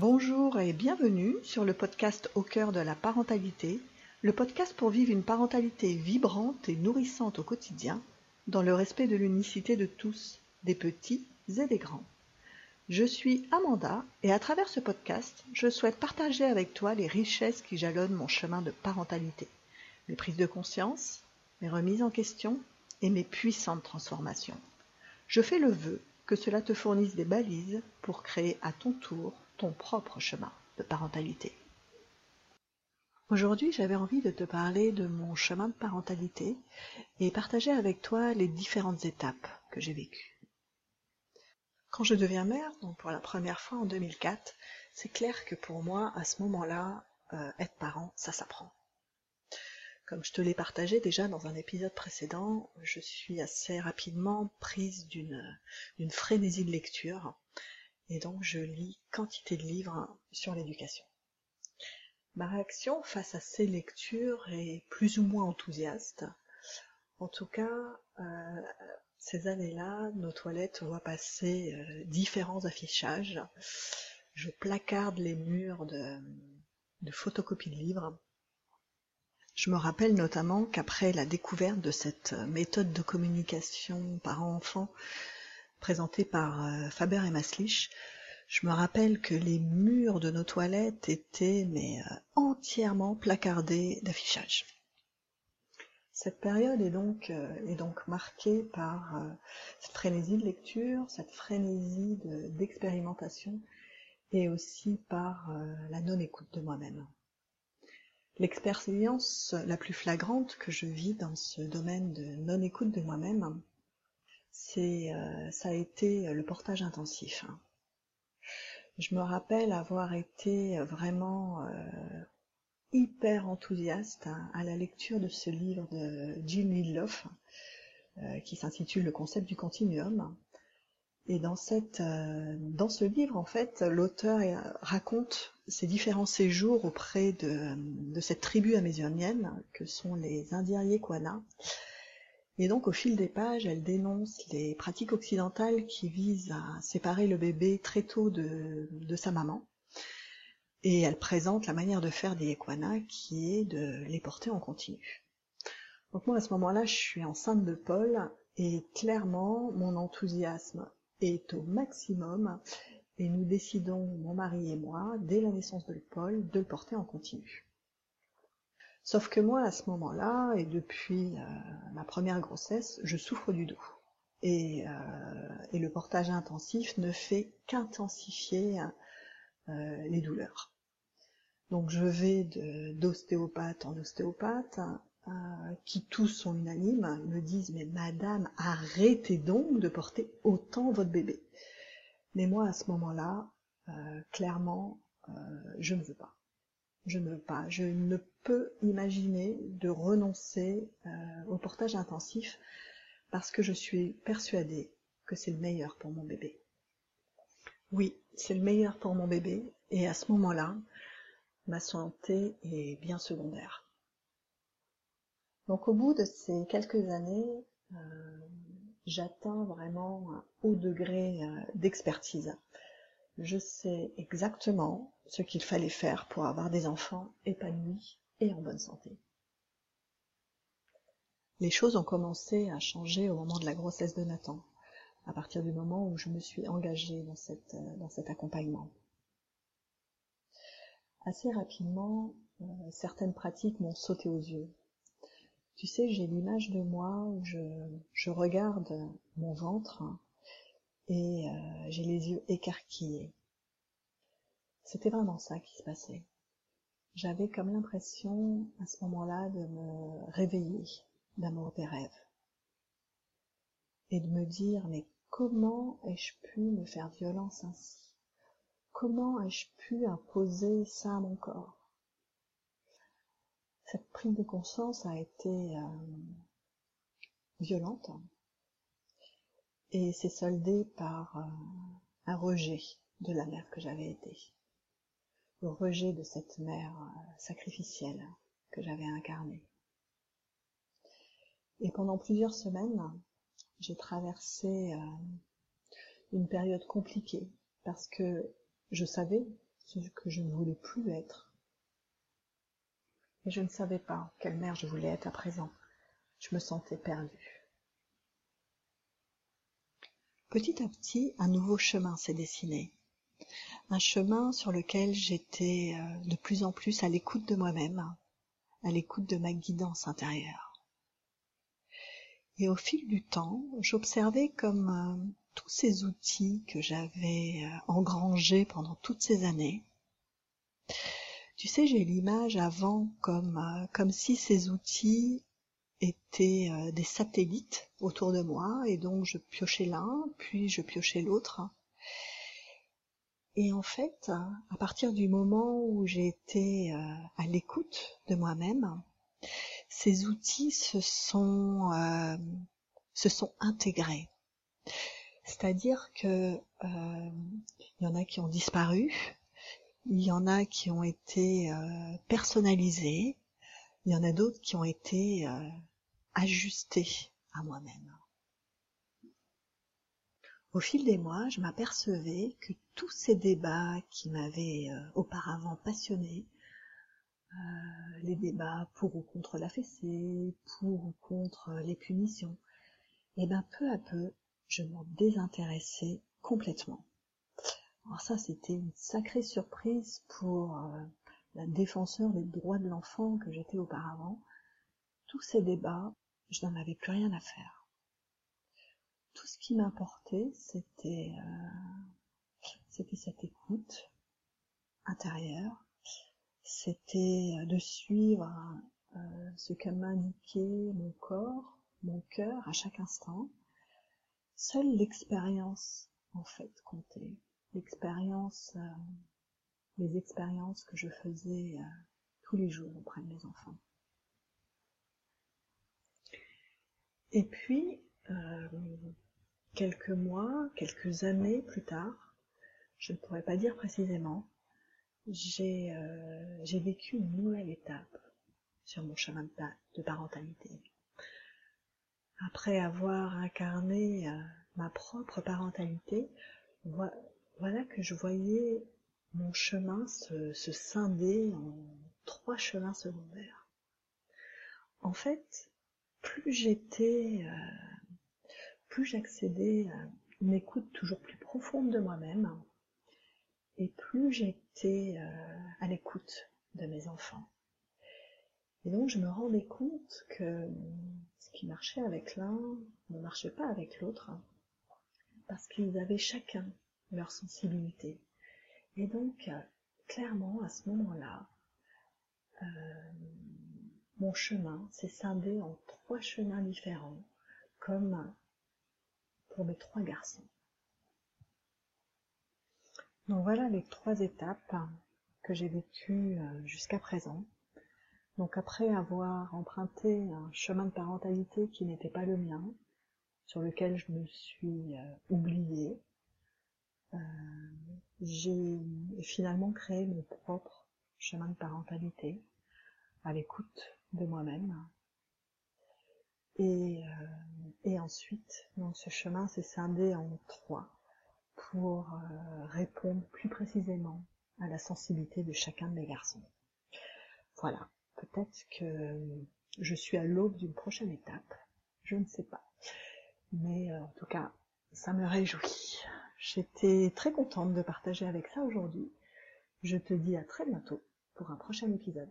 Bonjour et bienvenue sur le podcast Au cœur de la parentalité, le podcast pour vivre une parentalité vibrante et nourrissante au quotidien, dans le respect de l'unicité de tous, des petits et des grands. Je suis Amanda et à travers ce podcast, je souhaite partager avec toi les richesses qui jalonnent mon chemin de parentalité, mes prises de conscience, mes remises en question et mes puissantes transformations. Je fais le vœu que cela te fournisse des balises pour créer à ton tour ton propre chemin de parentalité. Aujourd'hui, j'avais envie de te parler de mon chemin de parentalité et partager avec toi les différentes étapes que j'ai vécues. Quand je deviens mère, donc pour la première fois en 2004, c'est clair que pour moi, à ce moment-là, euh, être parent, ça s'apprend. Comme je te l'ai partagé déjà dans un épisode précédent, je suis assez rapidement prise d'une d'une frénésie de lecture et donc je lis quantité de livres sur l'éducation. Ma réaction face à ces lectures est plus ou moins enthousiaste. En tout cas, euh, ces années-là, nos toilettes voient passer euh, différents affichages. Je placarde les murs de, de photocopies de livres je me rappelle notamment qu'après la découverte de cette méthode de communication parent-enfant présentée par euh, Faber et Maslich, je me rappelle que les murs de nos toilettes étaient euh, entièrement placardés d'affichages. Cette période est donc, euh, est donc marquée par cette frénésie de lecture, cette frénésie d'expérimentation et aussi par la non-écoute de moi-même. L'expérience la plus flagrante que je vis dans ce domaine de non-écoute de moi-même, c'est euh, ça a été le portage intensif. Je me rappelle avoir été vraiment euh, hyper enthousiaste à la lecture de ce livre de Jim Lidloff euh, qui s'intitule Le concept du continuum et dans, euh, ce livre, en fait, l'auteur raconte ses différents séjours auprès de, de cette tribu amazonienne que sont les Indiens Yekwana. Et donc, au fil des pages, elle dénonce les pratiques occidentales qui visent à séparer le bébé très tôt de, sa maman. Et elle présente la manière de faire des Yekwana qui est de les porter en continu. Donc moi, à ce moment-là, je suis enceinte de Paul et clairement, mon enthousiasme est au maximum et nous décidons, mon mari et moi, dès la naissance de Paul, de le porter en continu. Sauf que moi, à ce moment-là, et depuis euh, ma première grossesse, je souffre du dos. Et, euh, et le portage intensif ne fait qu'intensifier euh, les douleurs. Donc je vais d'ostéopathe en ostéopathe, euh, qui tous sont unanimes, me disent mais madame, arrêtez donc de porter autant votre bébé. Mais moi à ce moment-là, euh, clairement, euh, je ne veux pas. Je ne veux pas. Je ne peux imaginer de renoncer au portage intensif parce que je suis persuadée que c'est le meilleur pour mon bébé. Oui, c'est le meilleur pour mon bébé et à ce moment-là, ma santé est bien secondaire. Donc au bout de ces quelques années, euh, j'atteins vraiment un haut degré euh, d'expertise. Je sais exactement ce qu'il fallait faire pour avoir des enfants épanouis et en bonne santé. Les choses ont commencé à changer au moment de la grossesse de Nathan, à partir du moment où je me suis engagée dans, cette, euh, dans cet accompagnement. Assez rapidement, certaines pratiques m'ont sauté aux yeux. Tu sais, j'ai l'image de moi où je, regarde mon ventre et euh, j'ai les yeux écarquillés. C'était vraiment ça qui se passait. J'avais comme l'impression à ce moment-là de me réveiller d'amour des rêves. Et de me dire mais comment ai-je pu me faire violence ainsi? Comment ai-je pu imposer ça à mon corps? Cette prise de conscience a été euh, violente. Et s'est soldée par euh, un rejet de la mère que j'avais été, le rejet de cette mère euh, sacrificielle que j'avais incarnée. Et pendant plusieurs semaines, j'ai traversé une période compliquée parce que je savais ce que je ne voulais plus être. Et je ne savais pas quelle mère je voulais être à présent. Je me sentais perdue. Petit à petit, un nouveau chemin s'est dessiné. Un chemin sur lequel j'étais euh, de plus en plus à l'écoute de moi-même, à l'écoute de ma guidance intérieure. Et au fil du temps, j'observais comme euh, tous ces outils que j'avais euh, engrangés pendant toutes ces années. Tu sais, j'ai l'image avant comme, comme si ces outils étaient des satellites autour de moi et donc je piochais l'un, puis je piochais l'autre. Et en fait, à partir du moment où j'ai été à l'écoute de moi-même, ces outils se sont, se sont intégrés. C'est-à-dire que euh, il y en a qui ont disparu, il y en a qui ont été euh, personnalisés, il y en a d'autres qui ont été euh, ajustés à moi-même. Au fil des mois, je m'apercevais que tous ces débats qui m'avaient auparavant passionné, les débats pour ou contre la fessée, pour ou contre les punitions, et eh ben peu à peu, je m'en désintéressais complètement. Alors ça, c'était une sacrée surprise pour euh, la défenseur des droits de l'enfant que j'étais auparavant. Tous ces débats, je n'en avais plus rien à faire. Tout ce qui m'importait, c'était euh, c'était cette écoute intérieure, c'était de suivre euh, ce qu'a m'indiqué mon corps, mon cœur à chaque instant, Seule l'expérience, en fait, comptait. L'expérience, euh, les expériences que je faisais euh, tous les jours auprès de mes enfants. Et puis, euh, quelques mois, quelques années plus tard, je ne pourrais pas dire précisément, j'ai vécu une nouvelle étape sur mon chemin de parentalité après avoir incarné euh, ma propre parentalité, voilà que je voyais mon chemin se, scinder en trois chemins secondaires. En fait, plus j'étais, euh, plus j'accédais à une écoute toujours plus profonde de moi-même, et plus j'étais euh, à l'écoute de mes enfants. Et donc je me rendais compte que ce qui marchait avec l'un ne marchait pas avec l'autre, parce qu'ils avaient chacun leur sensibilité. Et donc, clairement, à ce moment-là, euh, mon chemin s'est scindé en trois chemins différents, comme pour mes trois garçons. Donc voilà les trois étapes que j'ai vécues euh, jusqu'à présent. Donc après avoir emprunté un chemin de parentalité qui n'était pas le mien, sur lequel je me suis euh, oubliée, euh, j'ai finalement créé mon propre chemin de parentalité à l'écoute de moi-même. Et, et, ensuite, ce chemin s'est scindé en trois pour répondre plus précisément à la sensibilité de chacun de mes garçons. Voilà peut-être que je suis à l'aube d'une prochaine étape. Je ne sais pas. Mais euh, en tout cas, ça me réjouit. J'étais très contente de partager avec ça aujourd'hui. Je te dis à très bientôt pour un prochain épisode.